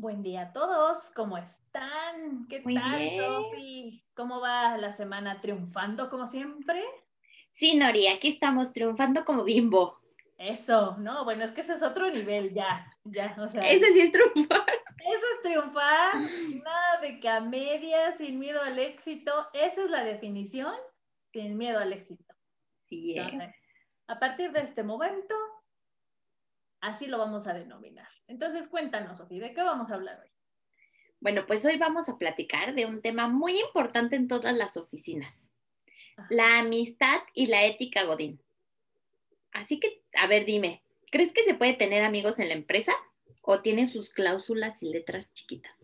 Buen día a todos, ¿cómo están? ¿Qué Muy tal. Sofi? ¿Cómo va la semana? ¿Triunfando como siempre? Sí, Nori, aquí estamos triunfando como bimbo. Eso, no, bueno, es que ese es otro nivel ya, ya, o sea, Ese sí es triunfar. eso es triunfar, nada de que a media, sin miedo al éxito, esa es la definición, sin miedo al éxito. Sí. Entonces, a partir de este momento, así lo vamos a denominar. Entonces, cuéntanos, Sofi, ¿de qué vamos a hablar hoy? Bueno, pues hoy vamos a platicar de un tema muy importante en todas las oficinas, la amistad y la ética Godín. Así que, a ver, dime, ¿crees que se puede tener amigos en la empresa o tiene sus cláusulas y letras chiquitas?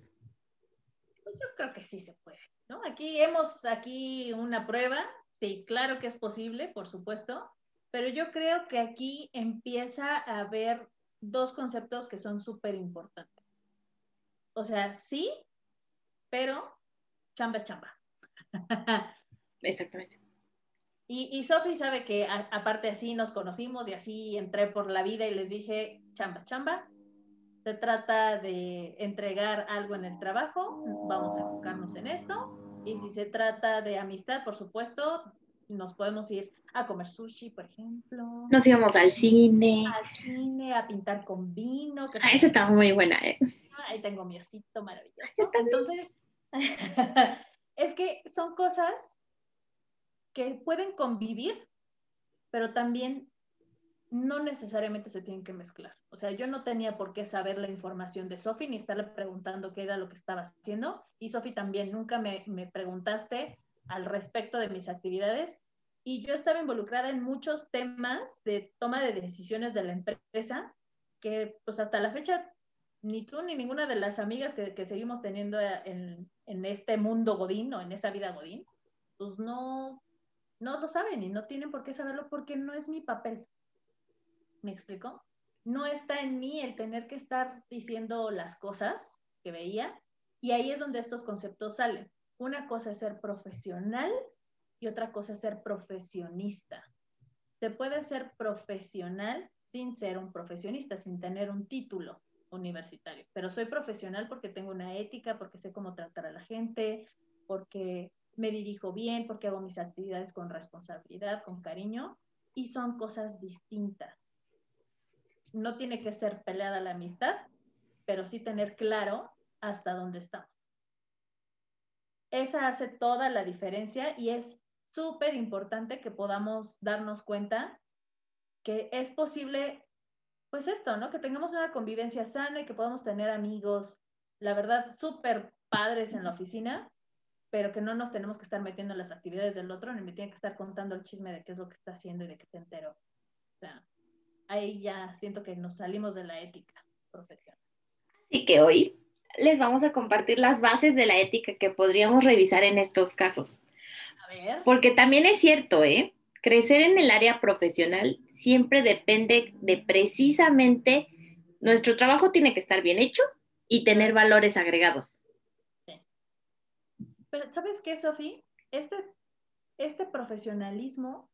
Pues yo creo que sí se puede, ¿no? Aquí hemos aquí una prueba, sí, claro que es posible, por supuesto, pero yo creo que aquí empieza a haber dos conceptos que son súper importantes. O sea, sí, pero chamba es chamba. Exactamente. Y, y Sofi sabe que a- aparte así nos conocimos y así entré por la vida y les dije, chamba es chamba. Se trata de entregar algo en el trabajo, vamos a enfocarnos en esto. Y si se trata de amistad, por supuesto, nos podemos ir a comer sushi, por ejemplo, Nos íbamos al cine. al cine, a pintar con vino. Ah, esa estaba muy buena, ¿eh? Ahí tengo mi osito maravilloso. Entonces, es que son cosas que pueden convivir, pero también no necesariamente se tienen que mezclar. O sea, yo no tenía por qué saber la información de Sofi ni estarle preguntando qué era lo que estaba haciendo. Y Sofi también nunca me, me preguntaste al respecto de mis actividades. Y yo estaba involucrada en muchos temas de toma de decisiones de la empresa que pues hasta la fecha ni tú ni ninguna de las amigas que, que seguimos teniendo en, en, este mundo Godín o en esta vida Godín, pues no, no lo saben y no tienen por qué saberlo porque no es mi papel. ¿Me explico? No está en mí el tener que estar diciendo las cosas que veía y ahí es donde estos conceptos salen. Una cosa es ser profesional y otra cosa es ser profesionista. Se puede ser profesional sin ser un profesionista, sin tener un título universitario, pero soy profesional porque tengo una ética, porque sé cómo tratar a la gente, porque me dirijo bien, porque hago mis actividades con responsabilidad, con cariño, y son cosas distintas. No tiene que ser peleada la amistad, pero sí tener claro hasta dónde estamos. Esa hace toda la diferencia y es súper importante que podamos darnos cuenta que es posible pues esto, ¿no? Que tengamos una convivencia sana y que podamos tener amigos, la verdad, súper padres en la oficina, pero que no nos tenemos que estar metiendo en las actividades del otro, ni me tienen que estar contando el chisme de qué es lo que está haciendo y de qué se enteró. O sea, ahí ya siento que nos salimos de la ética profesional. Así que hoy les vamos a compartir las bases de la ética que podríamos revisar en estos casos. A ver. Porque también es cierto, ¿eh? Crecer en el área profesional siempre depende de precisamente nuestro trabajo tiene que estar bien hecho y tener valores agregados. Sí. Pero ¿sabes qué, Sofi? Este, este profesionalismo,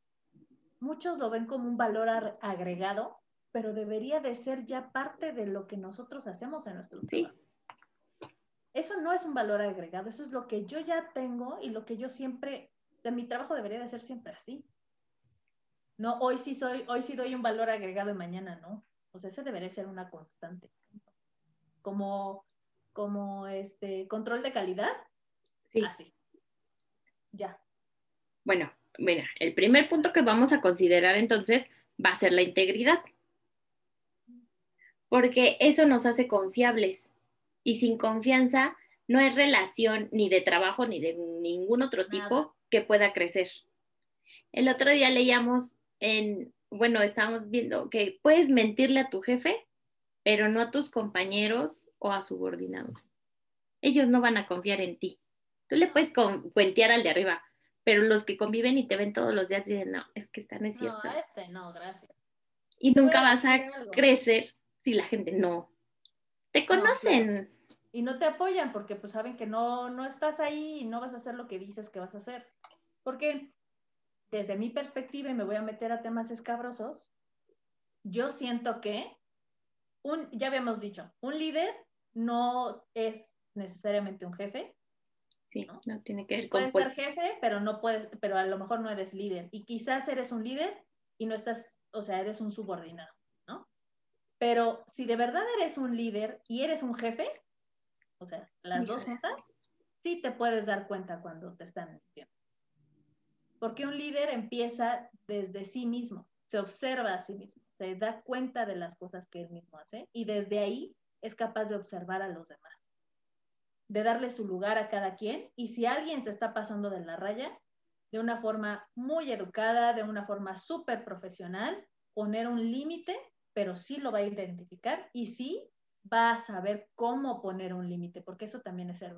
muchos lo ven como un valor agregado, pero debería de ser ya parte de lo que nosotros hacemos en nuestro trabajo. Eso no es un valor agregado, eso es lo que yo ya tengo y lo que yo siempre, de mi trabajo debería de ser siempre así. No, hoy sí soy, hoy sí doy un valor agregado y mañana no. O sea, ese debería ser una constante. Como, como este control de calidad. Sí. Así. Ya. Bueno, mira, el primer punto que vamos a considerar entonces va a ser la integridad. Porque eso nos hace confiables. Y sin confianza no hay relación ni de trabajo ni de ningún otro tipo que pueda crecer. El otro día leíamos en, bueno, estábamos viendo que puedes mentirle a tu jefe, pero no a tus compañeros o a subordinados. Ellos no van a confiar en ti. Tú le puedes cuentear al de arriba, pero los que conviven y te ven todos los días dicen, no, es que esta no es No, cierto. a este no, gracias. y nunca vas a crecer si la gente no te conocen. Y no te apoyan porque pues saben que no, no estás ahí y no vas a hacer lo que dices que vas a hacer. Porque desde mi perspectiva, y me voy a meter a temas escabrosos, yo siento que un, ya habíamos dicho, un líder no es necesariamente un jefe. Sí, no, tiene que ver con Puedes ser jefe, pero no puedes, pero a lo mejor no eres líder. Y quizás eres un líder y no estás, o sea, eres un subordinado, ¿no? Pero si de verdad eres un líder y eres un jefe, o sea, las dos juntas, sí te puedes dar cuenta cuando te están mintiendo. Porque un líder empieza desde sí mismo, se observa a sí mismo, se da cuenta de las cosas que él mismo hace y desde ahí es capaz de observar a los demás, de darle su lugar a cada quien y si alguien se está pasando de la raya, de una forma muy educada, de una forma súper profesional, poner un límite, pero sí lo va a identificar y sí va a saber cómo poner un límite, porque eso también es ser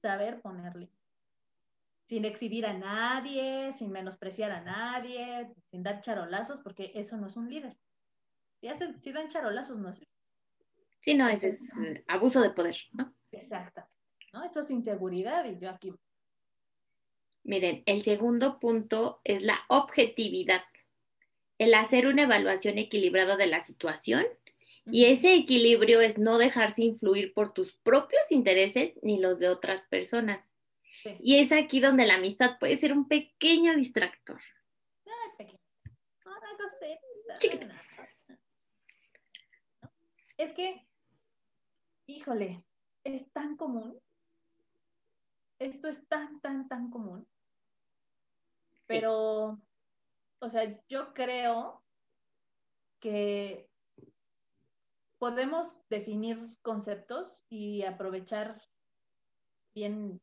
saber poner límites sin exhibir a nadie, sin menospreciar a nadie, sin dar charolazos, porque eso no es un líder. Si, hacen, si dan charolazos, no es Sí, no, ese es eh, abuso de poder, ¿no? Exactamente, ¿no? Eso es inseguridad y yo aquí. Miren, el segundo punto es la objetividad, el hacer una evaluación equilibrada de la situación y ese equilibrio es no dejarse influir por tus propios intereses ni los de otras personas. Y es aquí donde la amistad puede ser un pequeño distractor. Pequeño. Es que, híjole, es tan común. Esto es tan, tan, tan común. Pero, o sea, yo creo que podemos definir conceptos y aprovechar bien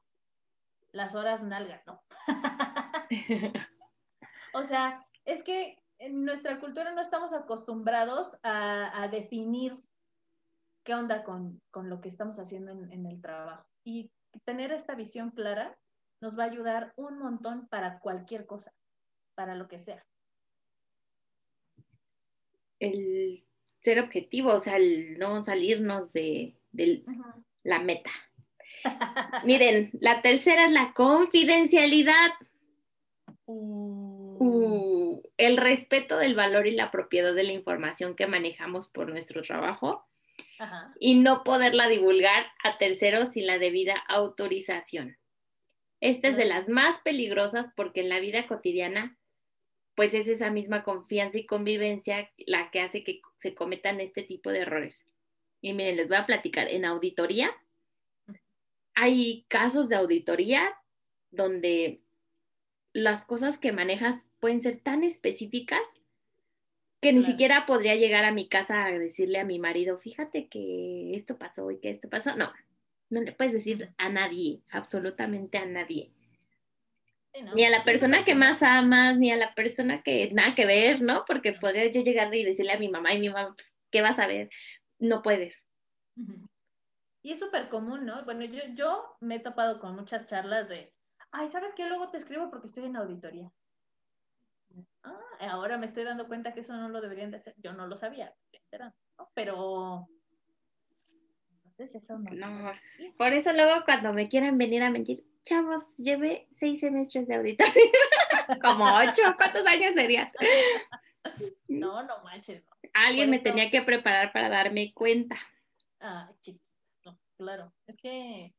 las horas nalga, ¿no? o sea, es que en nuestra cultura no estamos acostumbrados a, definir qué onda con, lo que estamos haciendo en, el trabajo. Y tener esta visión clara nos va a ayudar un montón para cualquier cosa, para lo que sea. El ser objetivo, o sea, el no salirnos de, la meta. Miren, la tercera es la confidencialidad. Uh. Uh, el respeto del valor y la propiedad de la información que manejamos por nuestro trabajo y no poderla divulgar a terceros sin la debida autorización. Esta es de las más peligrosas porque en la vida cotidiana, pues es esa misma confianza y convivencia la que hace que se cometan este tipo de errores. Y miren, les voy a platicar, en auditoría hay casos de auditoría donde las cosas que manejas pueden ser tan específicas que ni siquiera podría llegar a mi casa a decirle a mi marido, fíjate que esto pasó y que esto pasó. No, no le puedes decir a nadie, absolutamente a nadie. Ni a la persona que más amas, ni a la persona que nada que ver, ¿no? Porque podría yo llegar y decirle a mi mamá y mi mamá, pues, ¿qué vas a ver? No puedes. Y es súper común, ¿no? Bueno, yo, yo me he topado con muchas charlas de, ay, ¿sabes qué? Luego te escribo porque estoy en auditoría. Ah, ahora me estoy dando cuenta que eso no lo deberían de hacer. Yo no lo sabía, ¿no? pero... Entonces eso no. no por eso luego cuando me quieran venir a mentir, chavos, llevé seis semestres de auditoría. Como ocho, ¿cuántos años serían? no, no manches. Alguien me tenía que preparar para darme cuenta. Ah, chico claro. Es que,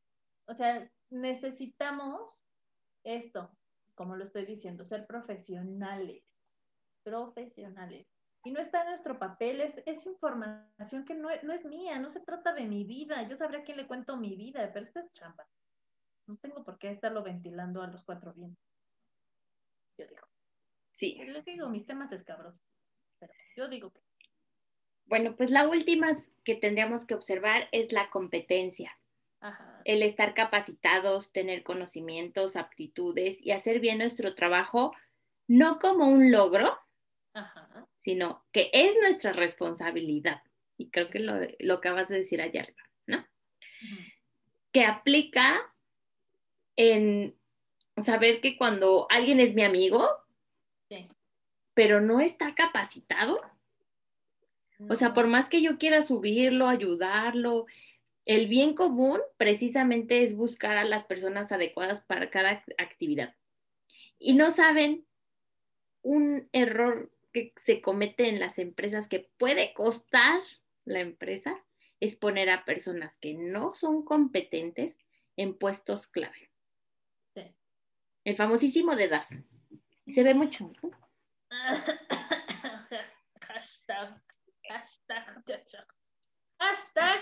o sea, necesitamos esto, como lo estoy diciendo, ser profesionales, profesionales. Y no está en nuestro papel, es, información que no, es mía, no se trata de mi vida. Yo sabría a quién le cuento mi vida, pero esta es chamba. No tengo por qué estarlo ventilando a los cuatro vientos. Yo digo. Sí. Les digo, mis temas escabrosos. Pero yo digo que. Bueno, pues la última que tendríamos que observar es la competencia. El estar capacitados, tener conocimientos, aptitudes y hacer bien nuestro trabajo, no como un logro, sino que es nuestra responsabilidad. Y creo que lo, lo acabas de decir ayer, ¿no? Que aplica en saber que cuando alguien es mi amigo, pero no está capacitado, o sea, por más que yo quiera subirlo, ayudarlo, el bien común precisamente es buscar a las personas adecuadas para cada actividad. Y no saben un error que se comete en las empresas que puede costar la empresa es poner a personas que no son competentes en puestos clave. El famosísimo de DAS. Se ve mucho, ¿no? hashtag, hashtag, hashtag,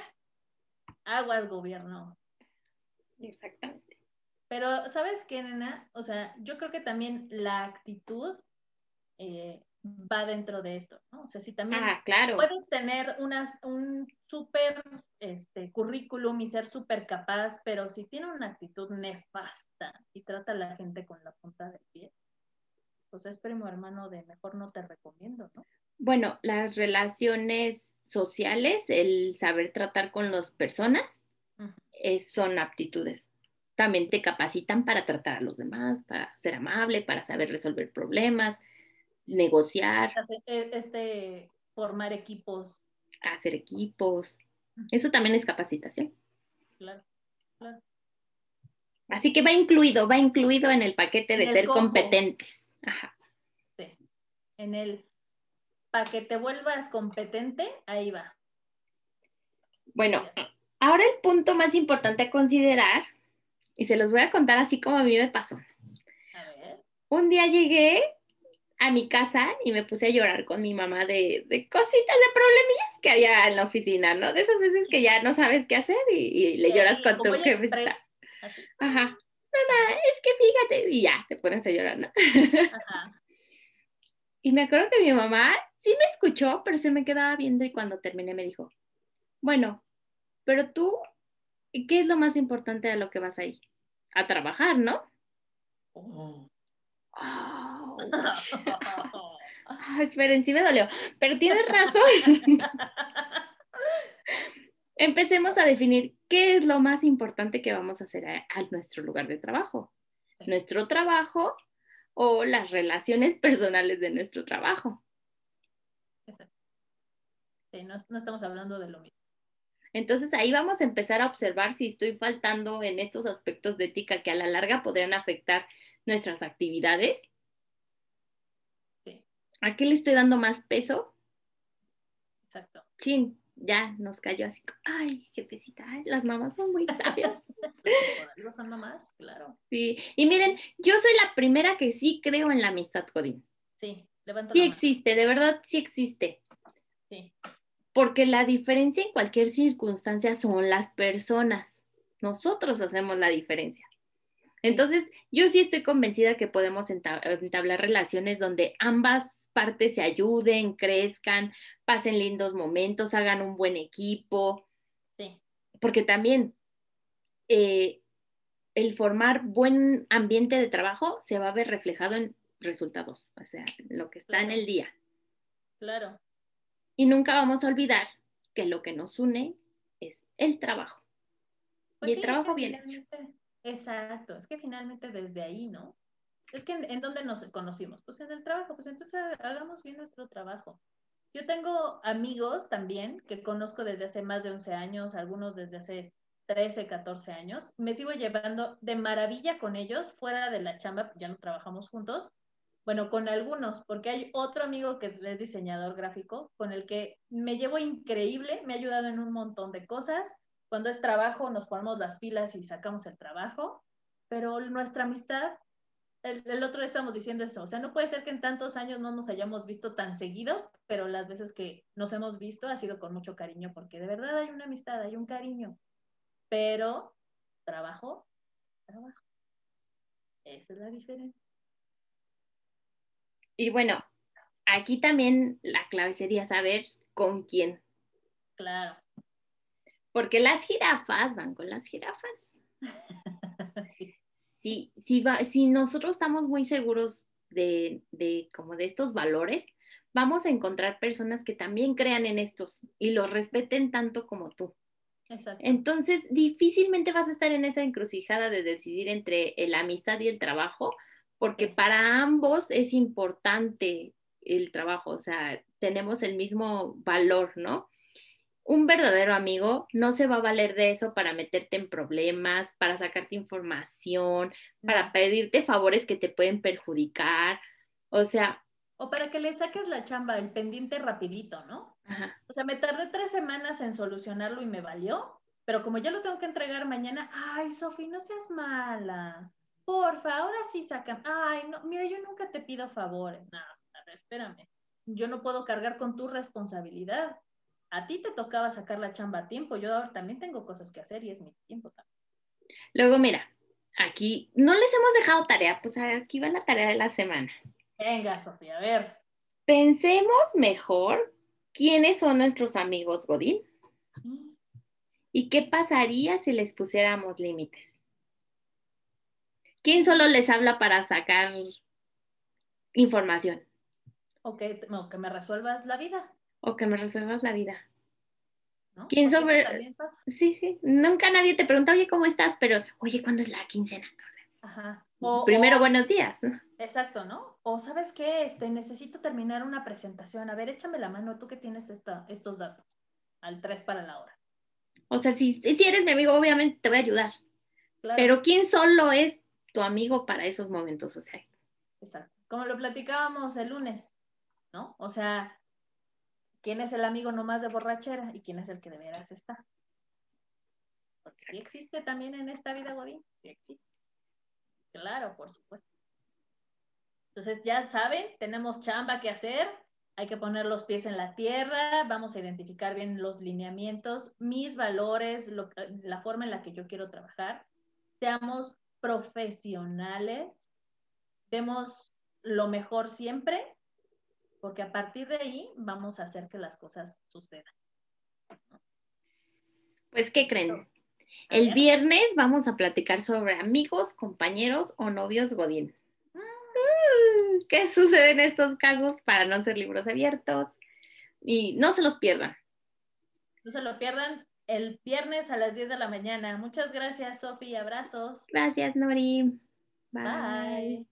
aguas gobierno. Exactamente. Pero, ¿sabes qué, nena? O sea, yo creo que también la actitud eh, va dentro de esto, ¿no? O sea, si también Ah, claro. puedes tener unas, un súper este, currículum y ser súper capaz, pero si tiene una actitud nefasta trata a la gente con la punta del pie, pues es primo hermano de mejor no te recomiendo, ¿no? Bueno, las relaciones sociales, el saber tratar con las personas, es- son aptitudes. También te capacitan para tratar a los demás, para ser amable, para saber resolver problemas, negociar, Hace- e- Este, formar equipos, hacer equipos. Eso también es capacitación. claro. claro. Así que va incluido, va incluido en el paquete de En ser competentes. Ajá. Sí. En el, para que te vuelvas competente, ahí va. Bueno, ahora el punto más importante a considerar, y se los voy a contar así como a mí me pasó. A ver. Un día llegué a mi casa y me puse a llorar con mi mamá de, de cositas, de problemillas que había en la oficina, ¿no? De esas veces que ya no sabes qué hacer y, y le Sí, lloras con tu como ya jefe. express, así. Ajá. Mamá, es que fíjate, y ya, te pones a llorar, ¿no? Ajá. Y me acuerdo que mi mamá sí me escuchó, pero se me quedaba viendo y cuando terminé me dijo, bueno, pero tú, ¿qué es lo más importante de lo que vas ahí? A trabajar, ¿no? Oh. Ah, esperen, sí me dolió, pero tienes razón. Empecemos a definir qué es lo más importante que vamos a hacer a, a nuestro lugar de trabajo. Sí. Nuestro trabajo o las relaciones personales de nuestro trabajo. Exacto. Sí, no, no estamos hablando de lo mismo. Entonces ahí vamos a empezar a observar si estoy faltando en estos aspectos de ética que a la larga podrían afectar nuestras actividades. Sí. ¿A qué le estoy dando más peso? Exacto. Chin, ya nos cayó así. Ay, jefecita, ay, las mamás son muy sabias. Algo son nomás, claro. Sí. Y miren, yo soy la primera que sí creo en la amistad, Godín. Sí, levanto Sí la mano. existe, de verdad sí existe. Sí, Porque la diferencia en cualquier circunstancia son las personas. Nosotros hacemos la diferencia. Entonces, yo sí estoy convencida que podemos enta- entablar relaciones donde ambas partes se ayuden, crezcan, pasen lindos momentos, hagan un buen equipo, sí, porque también eh, el formar buen ambiente de trabajo se va a ver reflejado en resultados, o sea, lo que está en el día. claro. Y nunca vamos a olvidar que lo que nos une es el trabajo. Pues y el sí, trabajo bien hecho. Exacto, es que finalmente desde ahí, ¿no? Es que en, en dónde nos conocimos, pues en el trabajo, pues entonces hagamos bien nuestro trabajo. Yo tengo amigos también que conozco desde hace más de 11 años, algunos desde hace 13, 14 años. Me sigo llevando de maravilla con ellos fuera de la chamba, ya no trabajamos juntos. Bueno, con algunos, porque hay otro amigo que es diseñador gráfico con el que me llevo increíble, me ha ayudado en un montón de cosas cuando es trabajo nos ponemos las pilas y sacamos el trabajo, pero nuestra amistad, el, el, otro día estamos diciendo eso, o sea, no puede ser que en tantos años no nos hayamos visto tan seguido, pero las veces que nos hemos visto ha sido con mucho cariño, porque de verdad hay una amistad, hay un cariño, pero trabajo, trabajo. Esa es la diferencia. Y bueno, aquí también la clave sería saber con quién. Claro. Porque las jirafas van con las jirafas. Si, si, va, si nosotros estamos muy seguros de, de, como de estos valores, vamos a encontrar personas que también crean en estos y los respeten tanto como tú. Exacto. Entonces, difícilmente vas a estar en esa encrucijada de decidir entre la amistad y el trabajo, porque para ambos es importante el trabajo, o sea, tenemos el mismo valor, ¿no? Un verdadero amigo no se va a valer de eso para meterte en problemas, para sacarte información, para pedirte favores que te pueden perjudicar, o sea... O para que le saques la chamba, el pendiente rapidito, ¿no? Ajá. O sea, me tardé tres semanas en solucionarlo y me valió, pero como ya lo tengo que entregar mañana, ay, Sofi, no seas mala. Porfa, ahora sí sacan. Ay, no, mira, yo nunca te pido favores. No, espérame. Yo no puedo cargar con tu responsabilidad. A ti te tocaba sacar la chamba a tiempo. Yo ahora también tengo cosas que hacer y es mi tiempo también. Luego, mira, aquí no les hemos dejado tarea, pues aquí va la tarea de la semana. Venga, Sofía, a ver. Pensemos mejor quiénes son nuestros amigos Godín y qué pasaría si les pusiéramos límites. ¿Quién solo les habla para sacar información? O que, no, que me resuelvas la vida. O que me resuelvas la vida. ¿no? ¿Quién sobre-. Sí, sí. Nunca nadie te pregunta, oye, ¿cómo estás? Pero, oye, ¿cuándo es la quincena? Ajá. O- Primero, o- buenos días. Exacto, ¿no? O sabes qué, este, necesito terminar una presentación. A ver, échame la mano, tú que tienes esta, estos datos. Al 3 para la hora. O sea, si, si eres mi amigo, obviamente te voy a ayudar. Claro. Pero ¿quién solo es tu amigo para esos momentos? O sea, Exacto. Como lo platicábamos el lunes, ¿no? O sea, ¿quién es el amigo nomás de borrachera y quién es el que de veras está? Porque sí existe también en esta vida, Godín. Sí existe. Claro, por supuesto. Entonces, ya saben, tenemos chamba que hacer. Hay que poner los pies en la tierra, vamos a identificar bien los lineamientos, mis valores, lo- la forma en la que yo quiero trabajar. Seamos profesionales, demos lo mejor siempre, porque a partir de ahí vamos a hacer que las cosas sucedan. pues, ¿qué creen? El viernes vamos a platicar sobre amigos, compañeros o novios Godín. Mm. Mm, ¿Qué sucede en estos casos para no ser libros abiertos? Y no se los pierdan. No se lo pierdan el viernes a las 10 de la mañana. Muchas gracias, Sofi. Abrazos. Gracias, Nori. Bye.